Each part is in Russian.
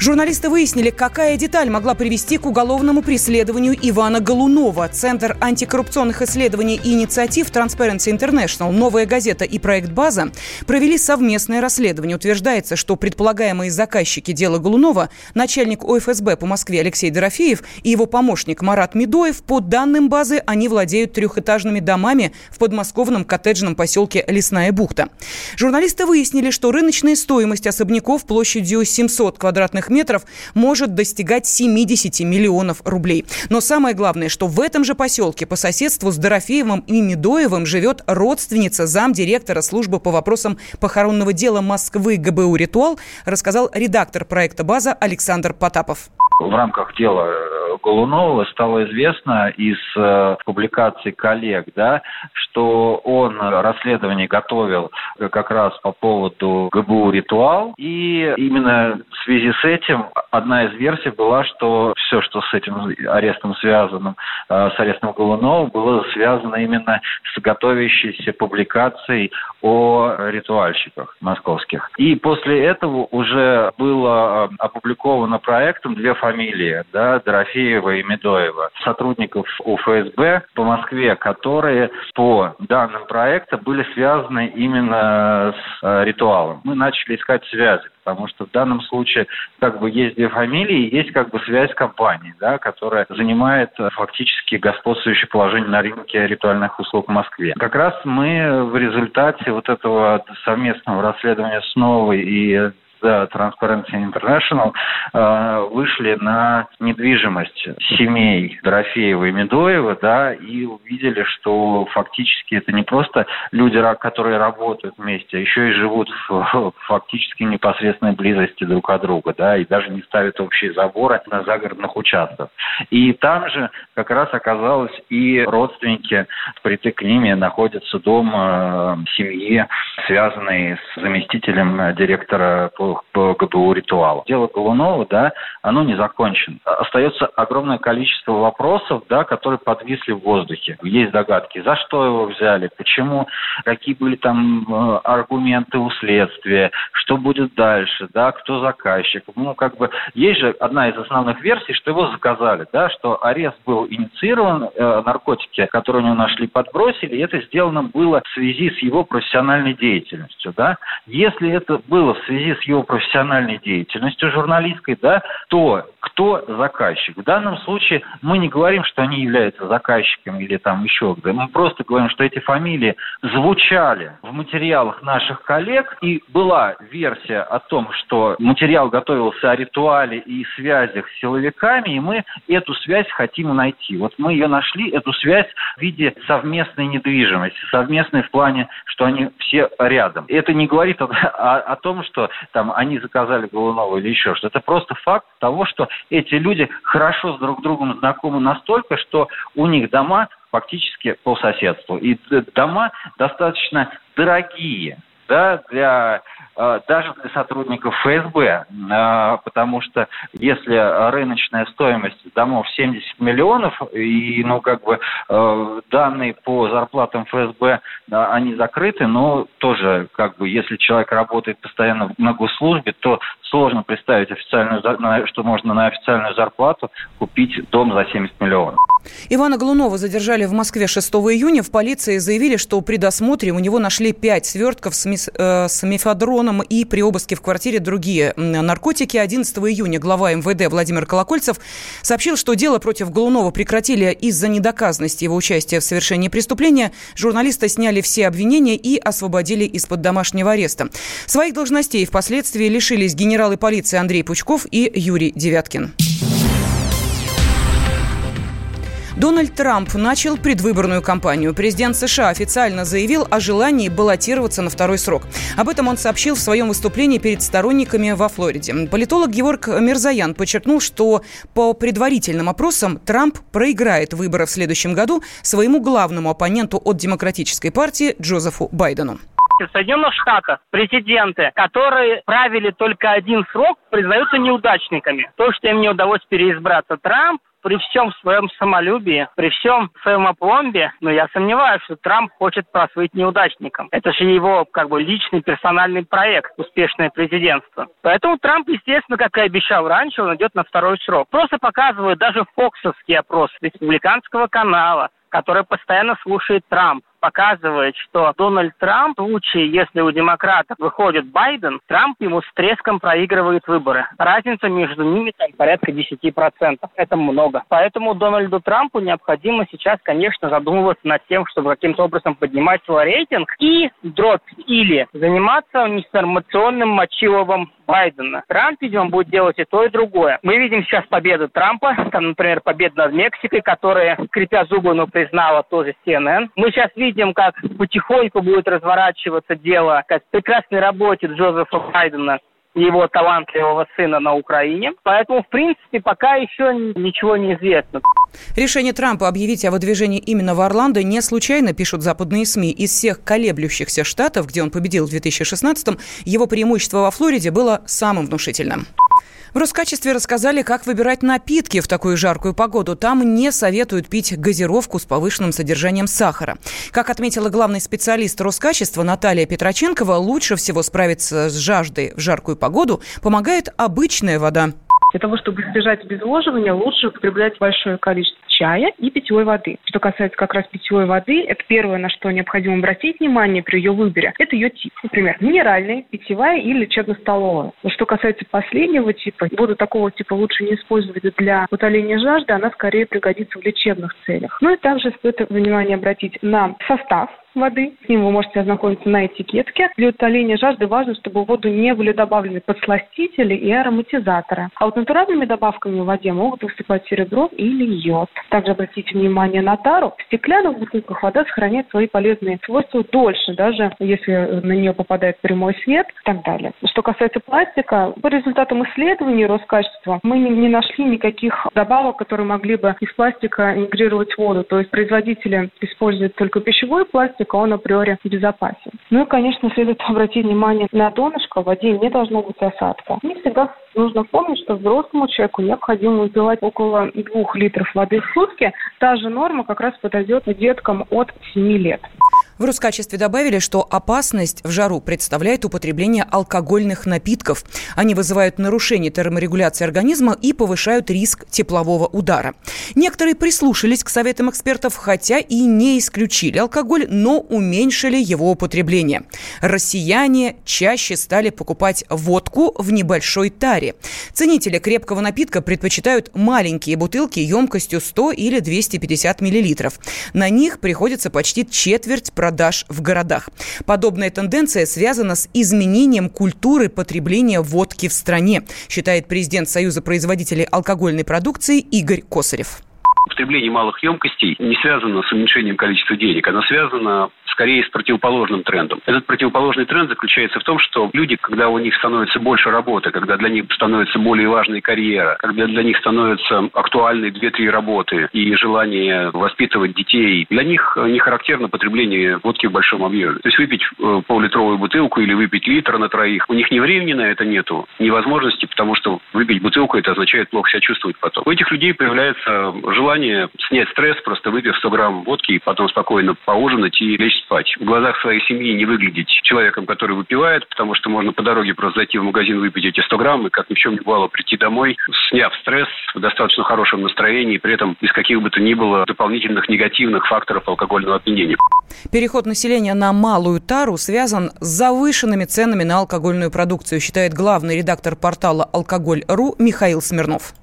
Журналисты выяснили, какая деталь могла привести к уголовному преследованию Ивана Голунова. Центр антикоррупционных исследований и инициатив Transparency International, «Новая газета» и проект «База» провели совместное расследование. Утверждается, что предполагаемые заказчики дела Голунова, начальник ОФСБ по Москве Алексей Дорофеев и его помощник Марат Медоев, по данным базы, они владеют трехэтажными домами в подмосковном коттеджном поселке Лесная бухта. Журналисты выяснили, что рыночная стоимость особняков площадью 700 квадратных метров может достигать 70 миллионов рублей. Но самое главное, что в этом же поселке по соседству с Дорофеевым и Медоевым живет родственница замдиректора службы по вопросам похоронного дела Москвы ГБУ «Ритуал», рассказал редактор проекта «База» Александр Потапов в рамках дела э, Голунова стало известно из э, публикаций коллег, да, что он расследование готовил как раз по поводу ГБУ «Ритуал». И именно в связи с этим одна из версий была, что все, что с этим арестом связано, э, с арестом Голунова, было связано именно с готовящейся публикацией о ритуальщиках московских. И после этого уже было опубликовано проектом две фамилии фамилии, да, Дорофеева и Медоева, сотрудников УФСБ по Москве, которые по данным проекта были связаны именно с э, ритуалом. Мы начали искать связи, потому что в данном случае как бы есть две фамилии, есть как бы связь компании, да, которая занимает э, фактически господствующее положение на рынке ритуальных услуг в Москве. Как раз мы в результате вот этого совместного расследования с Новой и Transparency International э, вышли на недвижимость семей Дорофеева и Медоева, да, и увидели, что фактически это не просто люди, которые работают вместе, а еще и живут в фактически непосредственной близости друг от друга, да, и даже не ставят общие заборы на загородных участках. И там же как раз оказалось и родственники, притык к ними находится дом э, семьи, связанный с заместителем директора по по, ГБУ ритуалу. Дело Голунова, да, оно не закончено. Остается огромное количество вопросов, да, которые подвисли в воздухе. Есть догадки, за что его взяли, почему, какие были там э, аргументы у следствия, что будет дальше, да, кто заказчик. Ну, как бы, есть же одна из основных версий, что его заказали, да, что арест был инициирован, э, наркотики, которые у него нашли, подбросили, и это сделано было в связи с его профессиональной деятельностью, да. Если это было в связи с его профессиональной деятельностью журналистской, да, то кто заказчик? В данном случае мы не говорим, что они являются заказчиками или там еще где. Мы просто говорим, что эти фамилии звучали в материалах наших коллег, и была версия о том, что материал готовился о ритуале и связях с силовиками, и мы эту связь хотим найти. Вот мы ее нашли, эту связь в виде совместной недвижимости, совместной в плане, что они все рядом. Это не говорит о, о, о том, что там они заказали Голунова или еще что-то. Это просто факт того, что эти люди хорошо с друг другом знакомы настолько, что у них дома фактически по соседству. И дома достаточно дорогие да, для Э, даже для сотрудников ФСБ, э, потому что если рыночная стоимость домов 70 миллионов, и, ну, как бы, э, данные по зарплатам ФСБ, они закрыты, но тоже, как бы, если человек работает постоянно на госслужбе, то сложно представить официальную, что можно на официальную зарплату купить дом за 70 миллионов. Ивана Глунова задержали в Москве 6 июня. В полиции заявили, что при досмотре у него нашли 5 свертков с, мис, э, с мифедроном и при обыске в квартире другие наркотики. 11 июня глава МВД Владимир Колокольцев сообщил, что дело против Глунова прекратили из-за недоказанности его участия в совершении преступления. Журналиста сняли все обвинения и освободили из-под домашнего ареста. Своих должностей впоследствии лишились генералы полиции Андрей Пучков и Юрий Девяткин. Дональд Трамп начал предвыборную кампанию. Президент США официально заявил о желании баллотироваться на второй срок. Об этом он сообщил в своем выступлении перед сторонниками во Флориде. Политолог Георг Мирзаян подчеркнул, что по предварительным опросам Трамп проиграет выборы в следующем году своему главному оппоненту от Демократической партии Джозефу Байдену. В Соединенных Штатах президенты, которые правили только один срок, признаются неудачниками. То, что им не удалось переизбраться Трамп, при всем своем самолюбии, при всем своем опломбе, но я сомневаюсь, что Трамп хочет прослыть неудачником. Это же его как бы личный персональный проект, успешное президентство. Поэтому Трамп, естественно, как и обещал раньше, он идет на второй срок. Просто показывают даже фоксовский опрос республиканского канала, который постоянно слушает Трамп показывает, что Дональд Трамп, в случае, если у демократов выходит Байден, Трамп ему с треском проигрывает выборы. Разница между ними там порядка 10%. Это много. Поэтому Дональду Трампу необходимо сейчас, конечно, задумываться над тем, чтобы каким-то образом поднимать свой рейтинг и дробь или заниматься информационным мочиловым Байдена. Трамп, видимо, будет делать и то, и другое. Мы видим сейчас победу Трампа, там, например, победа над Мексикой, которая, скрипя зубы, но признала тоже CNN. Мы сейчас видим видим, как потихоньку будет разворачиваться дело как прекрасной работе Джозефа Байдена и его талантливого сына на Украине. Поэтому, в принципе, пока еще ничего не известно. Решение Трампа объявить о выдвижении именно в Орландо не случайно, пишут западные СМИ. Из всех колеблющихся штатов, где он победил в 2016-м, его преимущество во Флориде было самым внушительным. В Роскачестве рассказали, как выбирать напитки в такую жаркую погоду. Там не советуют пить газировку с повышенным содержанием сахара. Как отметила главный специалист Роскачества Наталья Петроченкова, лучше всего справиться с жаждой в жаркую погоду помогает обычная вода. Для того, чтобы избежать обезвоживания, лучше употреблять большое количество чая и питьевой воды. Что касается как раз питьевой воды, это первое, на что необходимо обратить внимание при ее выборе, это ее тип. Например, минеральная, питьевая или лечебно-столовая. Но что касается последнего типа, воду такого типа лучше не использовать для утоления жажды, она скорее пригодится в лечебных целях. Ну и также стоит внимание обратить на состав воды. С ним вы можете ознакомиться на этикетке. Для утоления жажды важно, чтобы в воду не были добавлены подсластители и ароматизаторы. А вот натуральными добавками в воде могут выступать серебро или йод. Также обратите внимание на тару. В стеклянных бутылках вода сохраняет свои полезные свойства дольше, даже если на нее попадает прямой свет и так далее. Что касается пластика, по результатам исследований Роскачества мы не нашли никаких добавок, которые могли бы из пластика интегрировать воду. То есть производители используют только пищевой пластик, пластика, он априори безопасен. Ну и, конечно, следует обратить внимание на донышко. В воде не должно быть осадка. Не всегда нужно помнить, что взрослому человеку необходимо выпивать около двух литров воды в сутки. Та же норма как раз подойдет деткам от 7 лет. В Роскачестве добавили, что опасность в жару представляет употребление алкогольных напитков. Они вызывают нарушение терморегуляции организма и повышают риск теплового удара. Некоторые прислушались к советам экспертов, хотя и не исключили алкоголь, но уменьшили его употребление. Россияне чаще стали покупать водку в небольшой таре. Ценители крепкого напитка предпочитают маленькие бутылки емкостью 100 или 250 миллилитров. На них приходится почти четверть продуктов продаж в городах. Подобная тенденция связана с изменением культуры потребления водки в стране, считает президент Союза производителей алкогольной продукции Игорь Косарев потребление малых емкостей не связано с уменьшением количества денег, оно связано скорее с противоположным трендом. Этот противоположный тренд заключается в том, что люди, когда у них становится больше работы, когда для них становится более важной карьера, когда для них становятся актуальны две-три работы и желание воспитывать детей, для них не характерно потребление водки в большом объеме. То есть выпить э, пол-литровую бутылку или выпить литр на троих, у них ни времени на это нету, ни возможности, потому что выпить бутылку это означает плохо себя чувствовать потом. У этих людей появляется желание снять стресс, просто выпив 100 грамм водки и потом спокойно поужинать и лечь спать. В глазах своей семьи не выглядеть человеком, который выпивает, потому что можно по дороге просто зайти в магазин, выпить эти 100 грамм и, как ни в чем не бывало, прийти домой, сняв стресс в достаточно хорошем настроении, при этом без каких бы то ни было дополнительных негативных факторов алкогольного опьянения. Переход населения на малую тару связан с завышенными ценами на алкогольную продукцию, считает главный редактор портала «Алкоголь.ру» Михаил Смирнов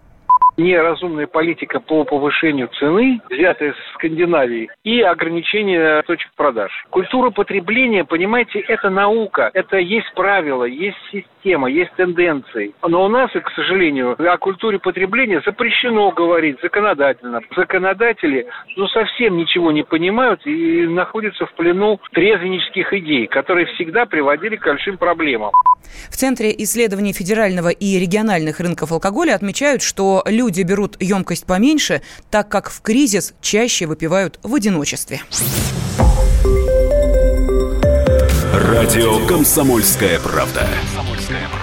неразумная политика по повышению цены, взятая с Скандинавии, и ограничение точек продаж. Культура потребления, понимаете, это наука, это есть правила, есть система, есть тенденции. Но у нас, к сожалению, о культуре потребления запрещено говорить законодательно. Законодатели ну, совсем ничего не понимают и находятся в плену трезвеннических идей, которые всегда приводили к большим проблемам. В Центре исследований федерального и региональных рынков алкоголя отмечают, что люди берут емкость поменьше, так как в кризис чаще выпивают в одиночестве. Радио «Комсомольская правда».